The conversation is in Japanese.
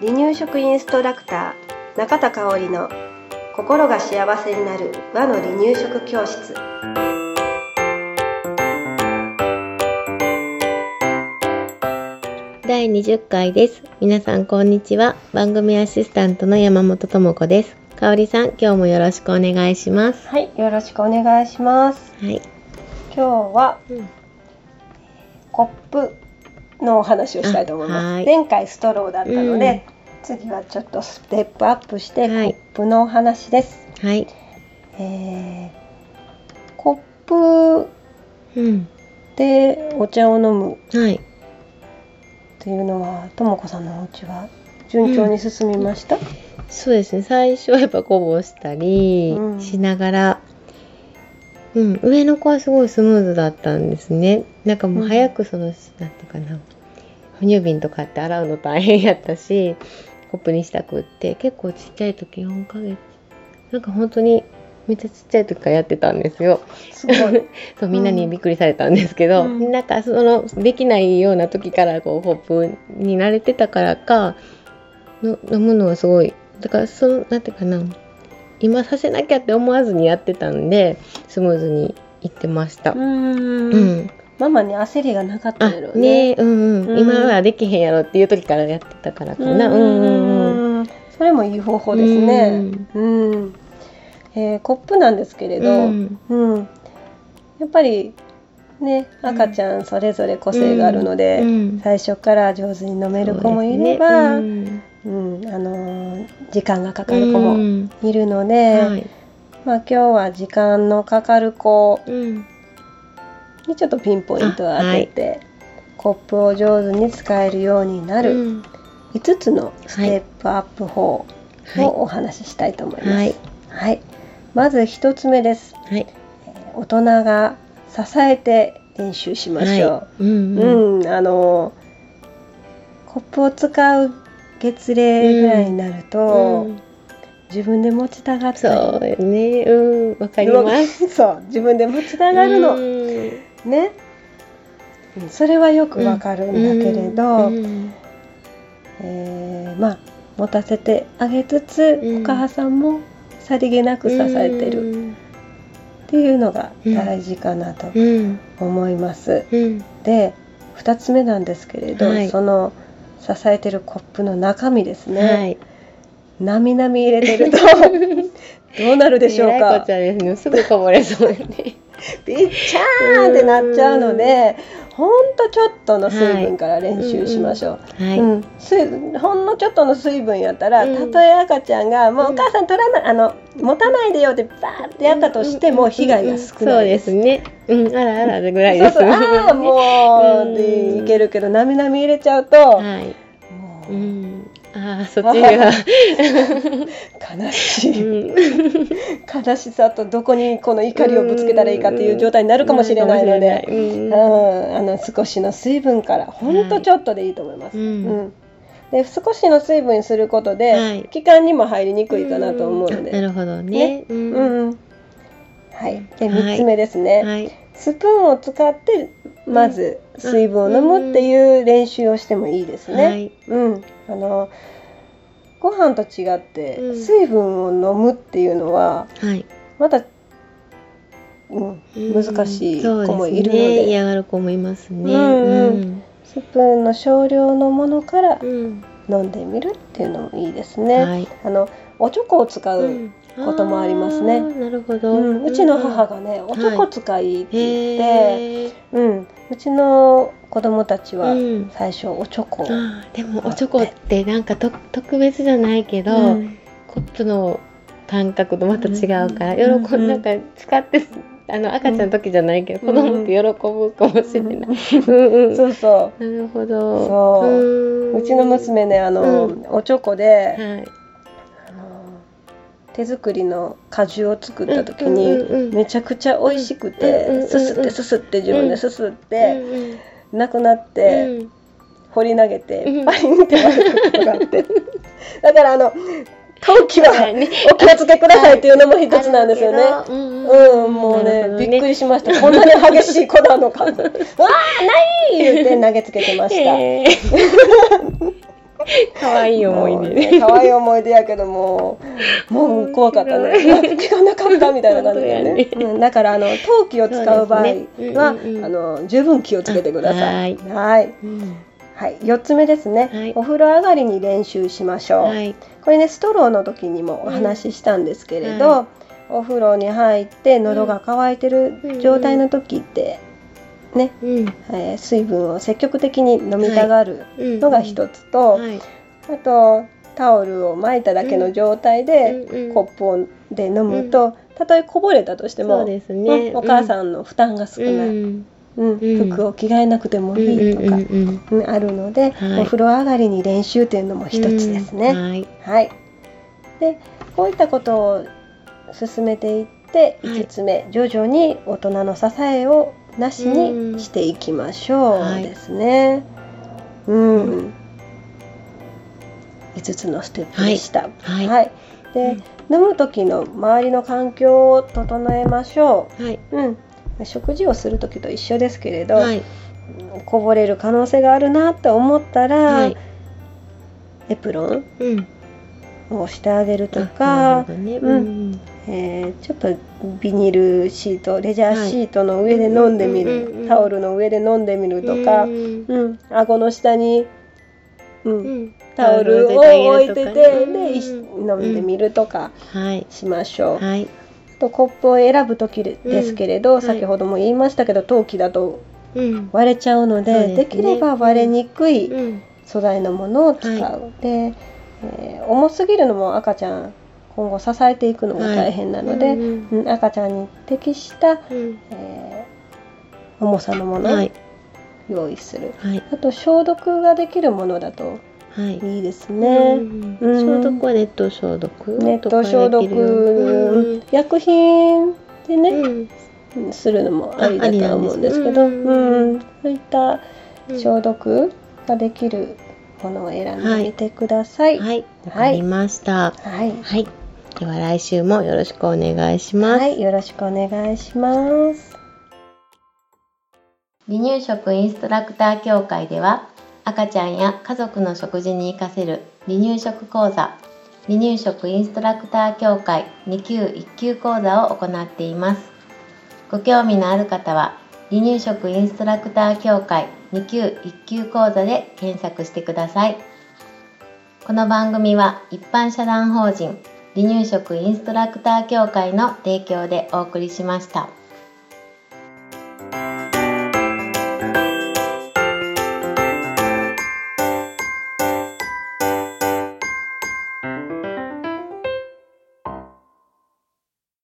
離乳食インストラクター中田香織の心が幸せになる和の離乳食教室第20回です。皆さんこんにちは。番組アシスタントの山本智子です。かおりさん、今日もよろしくお願いします。はいよろしくお願いしますはい。今日はうんコップのお話をしたいと思います、前回ストローだったので、次はちょっとステップアップしてコはい。ップのお話です、はい。えーコップうん。でお茶を飲むはい。っていうのはともこさんのお家は順調に進みました、そうですね。最初はやっぱこぼしたりうん。しながら、うん、上の子はすごいスムーズだったんですね。なんかもう早くその、なんていうかな、哺乳瓶とかって洗うの大変やったし、コップにしたくって、結構ちっちゃい時4ヶ月、なんか本当にめっちゃちっちゃい時からやってたんですよ。すごい。そうみんなにびっくりされたんですけど、うん。なんかそのできないような時からこうホップに慣れてたからかの飲むのはすごい。だからそのなんていうかな今させなきゃって思わずにやってたんでスムーズにいってました。ううん。ん。ママに焦りがなかったあやろねうんうん、うん。今はできへんやろっていう時からやってたからかな。うんうんうんうん。それもいい方法ですね。うん。えーコップなんですけれど、ううん。ん、やっぱりね赤ちゃんそれぞれ個性があるので、うん。最初から上手に飲める子もいれば、そうん、あのー時間がかかうんる子もうん。いるので、はい。まあ今日は時間のかかる子うん。にちょっとピンポイントを当てて、コップを上手に使えるようになるうん。5つのステップアップ法はい。をお話ししたいと思います。はい。はい、まず1つ目です。はい。大人が支えて練習しましょう。うんうん、あのコップを使う月齢ぐらいになると、うん。自分で持ちたがったそうね。うん、わかります。そう。自分で持ちたがるの、うん。ね。うん。それはよくわかるんだけれど、うん。えーまあ持たせてあげつつ、うん。お母さんもさりげなく支えてる。っていうのが大事かなとうん。思います。うん。で2つ目なんですけれど、はい。その支えてるコップの中身ですね、はい。なみなみ入れてると どうなるでしょうか？こっちゃですね。すぐこぼれそうよね。びっちゃーんってなっちゃうのでほんとちょっとの水分から練習しましょう。ほんのちょっとの水分やったら、うんたとえ赤ちゃんが「もううんお母さん取らないあの持たないでよ」ってバーってやったとしても被害が少そうないです。ですね。うん、あらあらぐらいです。そうそうああもうでいけるけどなみなみ入れちゃうと、はい。もう。うんああ、そっちが。悲しい、うん悲しさとどこにこの怒りをぶつけたらいいかっていう状態になるかもしれないので、ううんん。あの少しの水分からほんとちょっとでいいと思います。うんうんで少しの水分にすることで、はい気管にも入りにくいかなと思うので。なるほどね。う。うんはい、ではい3つ目ですね、はい。スプーンを使ってまず水分を飲むっていう練習をしてもいいですね。はい。うん、あのご飯と違ってうん。水分を飲むっていうのははい。また、うん、難しい子もいるので。すね、で嫌がる子もいますね。うんうん。うん。スプーンの少量のものからうん飲んでみるっていうのもいいですね。はい。あのおチョコを使う、うんこともありますね。あーなるほど。うん。うちの母がね、おチョコ使いって言って、へー。うん、うちの子供たちはうん。最初おチョコを、あーでもおチョコってなんかと特別じゃないけど、うん。コップの感覚とまた違うから、うん。喜ん。なん。か使ってあの赤ちゃんの時じゃないけど、うん子供って喜ぶかもしれない。うんうん。そうそなるほど。そう。ううちの娘ねあの、うん。おチョコで、はい。あの手作りの果汁を作った時に、めちゃくちゃ美味しくて、すすってすすって自分ですすっうて、んうん。なくなって、うん。掘り投げてうん。パリンって割れたことがあって。だからあの陶器はお気をつけくださいっていうのも一つなんですよね。ううん、もうねびっくりしました。こんなに激しい子なのか。わあ、ない言って投げつけてました。へー。可愛い思い出。ね。可愛い思い出やけどももう怖かったね。気がなかったみたいな感じでね、うん、だからあの陶器を使う場合は、あの十分気をつけてください。あはい。うんはい、4つ目ですね、はい。お風呂上がりに練習しましょう、はい。これねストローの時にもお話ししたんですけれど、うん。はお風呂に入って喉が渇いてる状態の時ってね、うん。えー水分を積極的に飲みたがるうん。のが一つと、はい。あとタオルを巻いただけの状態で、コップをで飲むと、たとえこぼれたとしてもね。うんお母さんの負担が少ない、うん。服を着替えなくてもいいとか、うんあるので、はいお風呂上がりに練習というのも一つですね。うんはい。はい、でこういったことを進めていってはい5つ目、徐々に大人の支えをなしうんにしていきましょうはいですね。うん、うん5つのステップでした。はいで、飲む時の周りの環境を整えましょはい。う。うん食事をする時と一緒ですけれど、はい。こぼれる可能性があるなって思ったら、はい。エプロンうん。をしてあげるとなか。えーちょっとビニールシートレジャーシートの上で飲んでみる、タオルの上で飲んでみるとか、ううんん顎の下に、うんうん。タオルを置いてて、でいしうん飲んでみるとかはい。しましょう。はい。とコップを選ぶ時でですけれど、はい先ほども言いましたけど陶器だとうん。割れちゃうのでそうですねできれば割れにくいうん。素材のものを使う、はで、えー重すぎるのも赤ちゃん今後支えていくのも大変なので、うんうん赤ちゃんに適した、うん。えー重さのものをはい。用意する、はい。あと消毒ができるものだとはい。いいですうね、ん。うん。消毒は熱湯消毒熱湯消毒、うん。薬品でね、うん。するのもありだとは思うんですけど、あありなん。ですうん。そういったうん消毒ができるものを選んでみてください。はい。はい。わかりました。はい。はい。では来週もよろしくお願いします。はい、よろしくお願いします。離乳食インストラクター協会では赤ちゃんや家族の食事に活かせる離乳食講座離乳食インストラクター協会2級1級講座を行っていますご興味のある方は離乳食インストラクター協会2級1級講座で検索してくださいこの番組は一般社団法人離乳食インストラクター協会の提供でお送りしました。